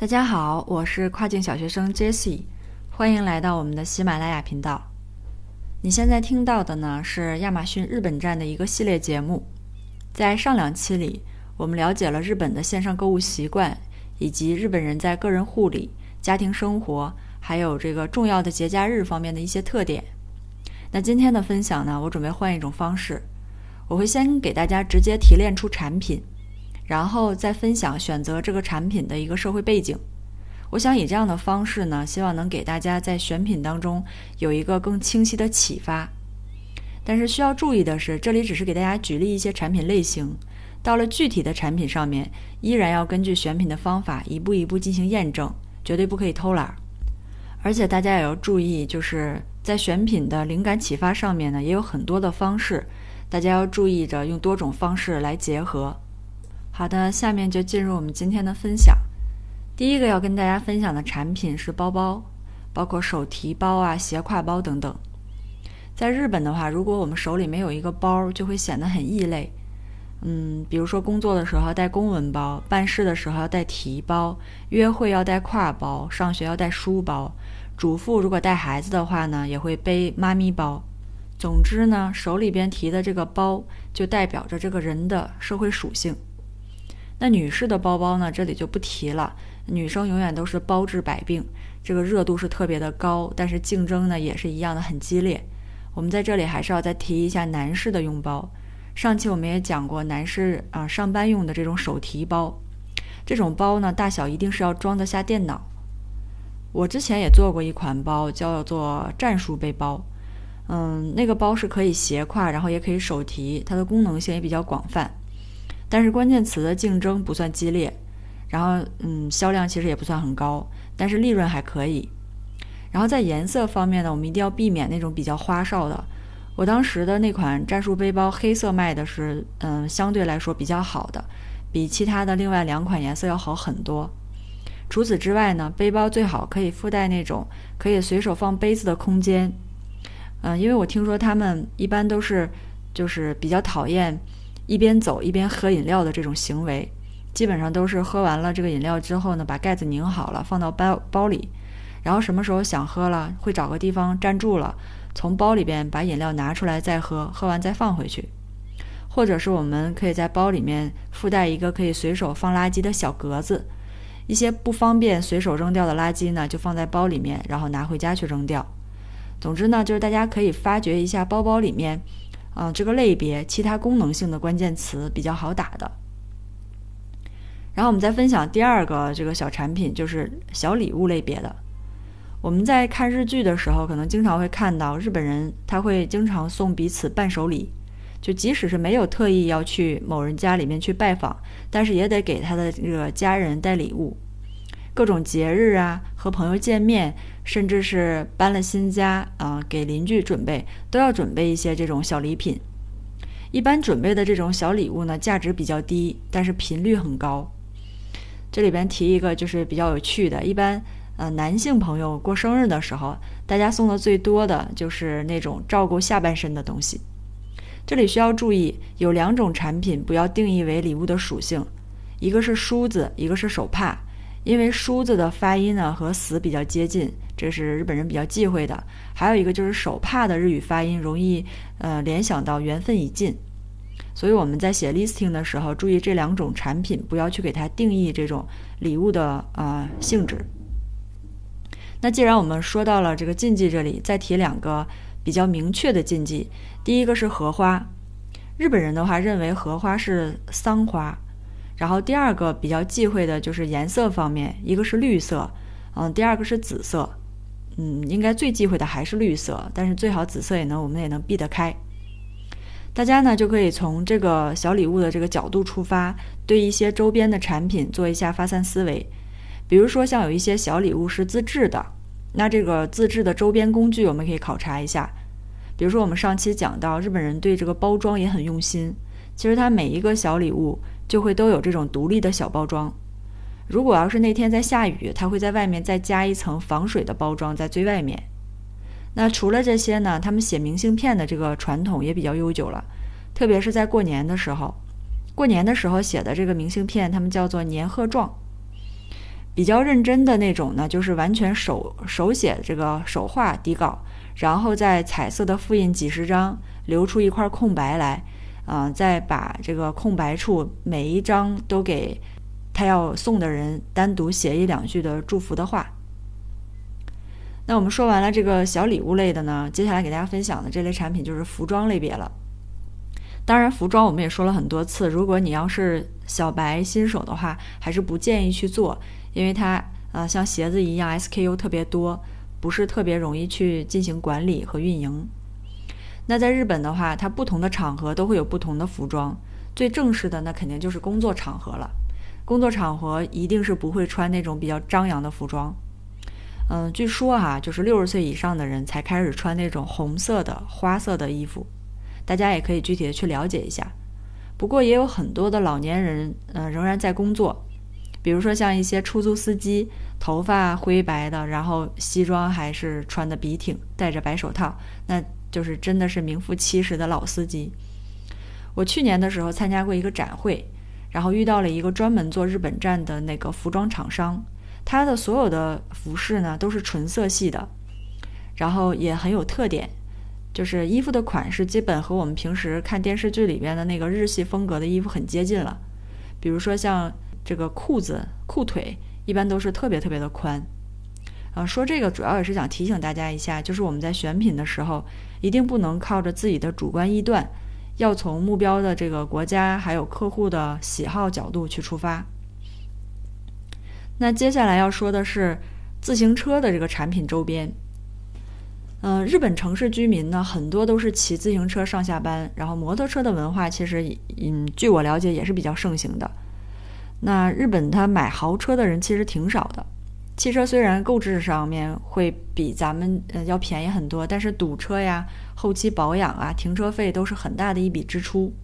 大家好，我是跨境小学生 Jessie，欢迎来到我们的喜马拉雅频道。你现在听到的呢是亚马逊日本站的一个系列节目。在上两期里，我们了解了日本的线上购物习惯，以及日本人在个人护理、家庭生活，还有这个重要的节假日方面的一些特点。那今天的分享呢，我准备换一种方式，我会先给大家直接提炼出产品。然后再分享选择这个产品的一个社会背景，我想以这样的方式呢，希望能给大家在选品当中有一个更清晰的启发。但是需要注意的是，这里只是给大家举例一些产品类型，到了具体的产品上面，依然要根据选品的方法一步一步进行验证，绝对不可以偷懒。而且大家也要注意，就是在选品的灵感启发上面呢，也有很多的方式，大家要注意着用多种方式来结合。好的，下面就进入我们今天的分享。第一个要跟大家分享的产品是包包，包括手提包啊、斜挎包等等。在日本的话，如果我们手里没有一个包，就会显得很异类。嗯，比如说工作的时候要带公文包，办事的时候要带提包，约会要带挎包，上学要带书包。主妇如果带孩子的话呢，也会背妈咪包。总之呢，手里边提的这个包，就代表着这个人的社会属性。那女士的包包呢？这里就不提了。女生永远都是包治百病，这个热度是特别的高，但是竞争呢也是一样的很激烈。我们在这里还是要再提一下男士的用包。上期我们也讲过，男士啊上班用的这种手提包，这种包呢大小一定是要装得下电脑。我之前也做过一款包，叫做战术背包。嗯，那个包是可以斜挎，然后也可以手提，它的功能性也比较广泛。但是关键词的竞争不算激烈，然后嗯，销量其实也不算很高，但是利润还可以。然后在颜色方面呢，我们一定要避免那种比较花哨的。我当时的那款战术背包黑色卖的是嗯相对来说比较好的，比其他的另外两款颜色要好很多。除此之外呢，背包最好可以附带那种可以随手放杯子的空间。嗯，因为我听说他们一般都是就是比较讨厌。一边走一边喝饮料的这种行为，基本上都是喝完了这个饮料之后呢，把盖子拧好了放到包包里，然后什么时候想喝了，会找个地方站住了，从包里边把饮料拿出来再喝，喝完再放回去。或者是我们可以在包里面附带一个可以随手放垃圾的小格子，一些不方便随手扔掉的垃圾呢，就放在包里面，然后拿回家去扔掉。总之呢，就是大家可以发掘一下包包里面。啊，这个类别其他功能性的关键词比较好打的。然后我们再分享第二个这个小产品，就是小礼物类别的。我们在看日剧的时候，可能经常会看到日本人他会经常送彼此伴手礼，就即使是没有特意要去某人家里面去拜访，但是也得给他的这个家人带礼物。各种节日啊，和朋友见面，甚至是搬了新家啊，给邻居准备，都要准备一些这种小礼品。一般准备的这种小礼物呢，价值比较低，但是频率很高。这里边提一个就是比较有趣的，一般呃男性朋友过生日的时候，大家送的最多的就是那种照顾下半身的东西。这里需要注意，有两种产品不要定义为礼物的属性，一个是梳子，一个是手帕。因为梳子的发音呢和死比较接近，这是日本人比较忌讳的。还有一个就是手帕的日语发音容易呃联想到缘分已尽，所以我们在写 listing 的时候注意这两种产品，不要去给它定义这种礼物的呃性质。那既然我们说到了这个禁忌，这里再提两个比较明确的禁忌。第一个是荷花，日本人的话认为荷花是丧花。然后第二个比较忌讳的就是颜色方面，一个是绿色，嗯，第二个是紫色，嗯，应该最忌讳的还是绿色，但是最好紫色也能，我们也能避得开。大家呢就可以从这个小礼物的这个角度出发，对一些周边的产品做一下发散思维。比如说像有一些小礼物是自制的，那这个自制的周边工具我们可以考察一下。比如说我们上期讲到日本人对这个包装也很用心，其实它每一个小礼物。就会都有这种独立的小包装。如果要是那天在下雨，它会在外面再加一层防水的包装在最外面。那除了这些呢，他们写明信片的这个传统也比较悠久了，特别是在过年的时候，过年的时候写的这个明信片，他们叫做年贺状。比较认真的那种呢，就是完全手手写这个手画底稿，然后在彩色的复印几十张，留出一块空白来，啊，再把这个空白处每一张都给他要送的人单独写一两句的祝福的话。那我们说完了这个小礼物类的呢，接下来给大家分享的这类产品就是服装类别了。当然，服装我们也说了很多次，如果你要是小白新手的话，还是不建议去做，因为它呃像鞋子一样 SKU 特别多，不是特别容易去进行管理和运营。那在日本的话，它不同的场合都会有不同的服装，最正式的那肯定就是工作场合了。工作场合一定是不会穿那种比较张扬的服装。嗯，据说哈，就是六十岁以上的人才开始穿那种红色的、花色的衣服，大家也可以具体的去了解一下。不过也有很多的老年人，嗯，仍然在工作，比如说像一些出租司机，头发灰白的，然后西装还是穿的笔挺，戴着白手套，那就是真的是名副其实的老司机。我去年的时候参加过一个展会，然后遇到了一个专门做日本站的那个服装厂商。它的所有的服饰呢都是纯色系的，然后也很有特点，就是衣服的款式基本和我们平时看电视剧里边的那个日系风格的衣服很接近了。比如说像这个裤子裤腿一般都是特别特别的宽。啊，说这个主要也是想提醒大家一下，就是我们在选品的时候一定不能靠着自己的主观臆断，要从目标的这个国家还有客户的喜好角度去出发。那接下来要说的是自行车的这个产品周边。嗯，日本城市居民呢，很多都是骑自行车上下班，然后摩托车的文化其实，嗯，据我了解也是比较盛行的。那日本他买豪车的人其实挺少的，汽车虽然购置上面会比咱们呃要便宜很多，但是堵车呀、后期保养啊、停车费都是很大的一笔支出。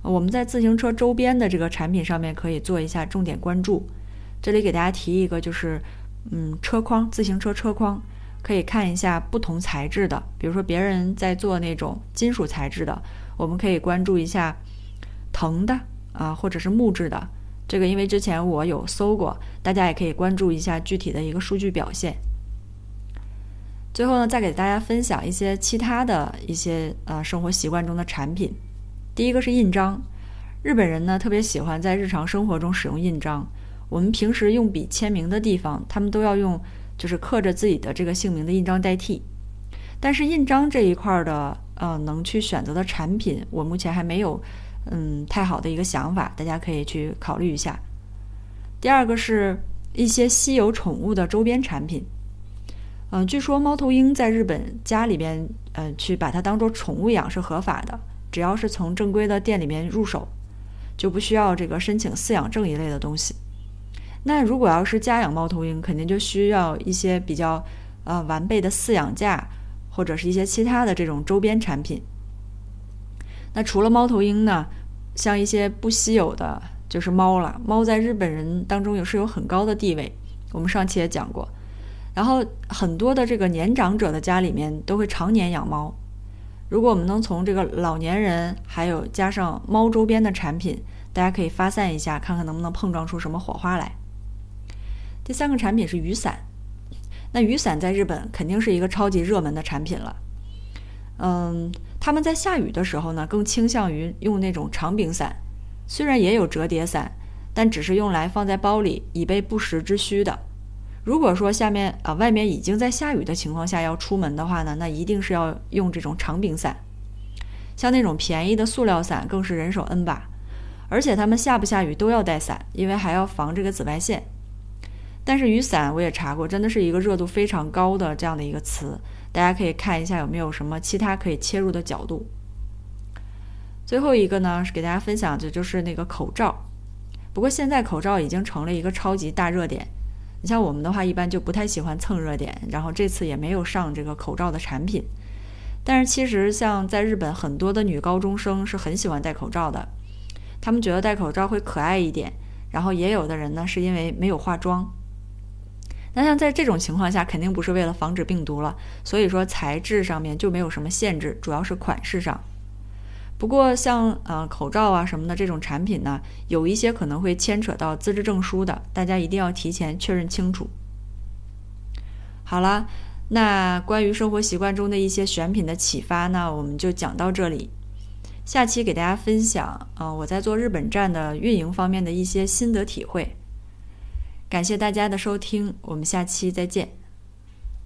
我们在自行车周边的这个产品上面可以做一下重点关注。这里给大家提一个，就是，嗯，车筐，自行车车筐，可以看一下不同材质的，比如说别人在做那种金属材质的，我们可以关注一下藤的啊，或者是木质的。这个因为之前我有搜过，大家也可以关注一下具体的一个数据表现。最后呢，再给大家分享一些其他的一些呃生活习惯中的产品。第一个是印章，日本人呢特别喜欢在日常生活中使用印章。我们平时用笔签名的地方，他们都要用就是刻着自己的这个姓名的印章代替。但是印章这一块的呃能去选择的产品，我目前还没有嗯太好的一个想法，大家可以去考虑一下。第二个是一些稀有宠物的周边产品，嗯，据说猫头鹰在日本家里边呃去把它当做宠物养是合法的，只要是从正规的店里面入手，就不需要这个申请饲养证一类的东西。那如果要是家养猫头鹰，肯定就需要一些比较呃完备的饲养架，或者是一些其他的这种周边产品。那除了猫头鹰呢，像一些不稀有的，就是猫了。猫在日本人当中也是有很高的地位，我们上期也讲过。然后很多的这个年长者的家里面都会常年养猫。如果我们能从这个老年人，还有加上猫周边的产品，大家可以发散一下，看看能不能碰撞出什么火花来。第三个产品是雨伞，那雨伞在日本肯定是一个超级热门的产品了。嗯，他们在下雨的时候呢，更倾向于用那种长柄伞，虽然也有折叠伞，但只是用来放在包里以备不时之需的。如果说下面啊外面已经在下雨的情况下要出门的话呢，那一定是要用这种长柄伞。像那种便宜的塑料伞更是人手 N 把，而且他们下不下雨都要带伞，因为还要防这个紫外线。但是雨伞我也查过，真的是一个热度非常高的这样的一个词，大家可以看一下有没有什么其他可以切入的角度。最后一个呢是给大家分享的就是那个口罩，不过现在口罩已经成了一个超级大热点。你像我们的话，一般就不太喜欢蹭热点，然后这次也没有上这个口罩的产品。但是其实像在日本，很多的女高中生是很喜欢戴口罩的，她们觉得戴口罩会可爱一点。然后也有的人呢是因为没有化妆。那像在这种情况下，肯定不是为了防止病毒了，所以说材质上面就没有什么限制，主要是款式上。不过像呃口罩啊什么的这种产品呢，有一些可能会牵扯到资质证书的，大家一定要提前确认清楚。好了，那关于生活习惯中的一些选品的启发呢，我们就讲到这里。下期给大家分享啊，我在做日本站的运营方面的一些心得体会。感谢大家的收听，我们下期再见。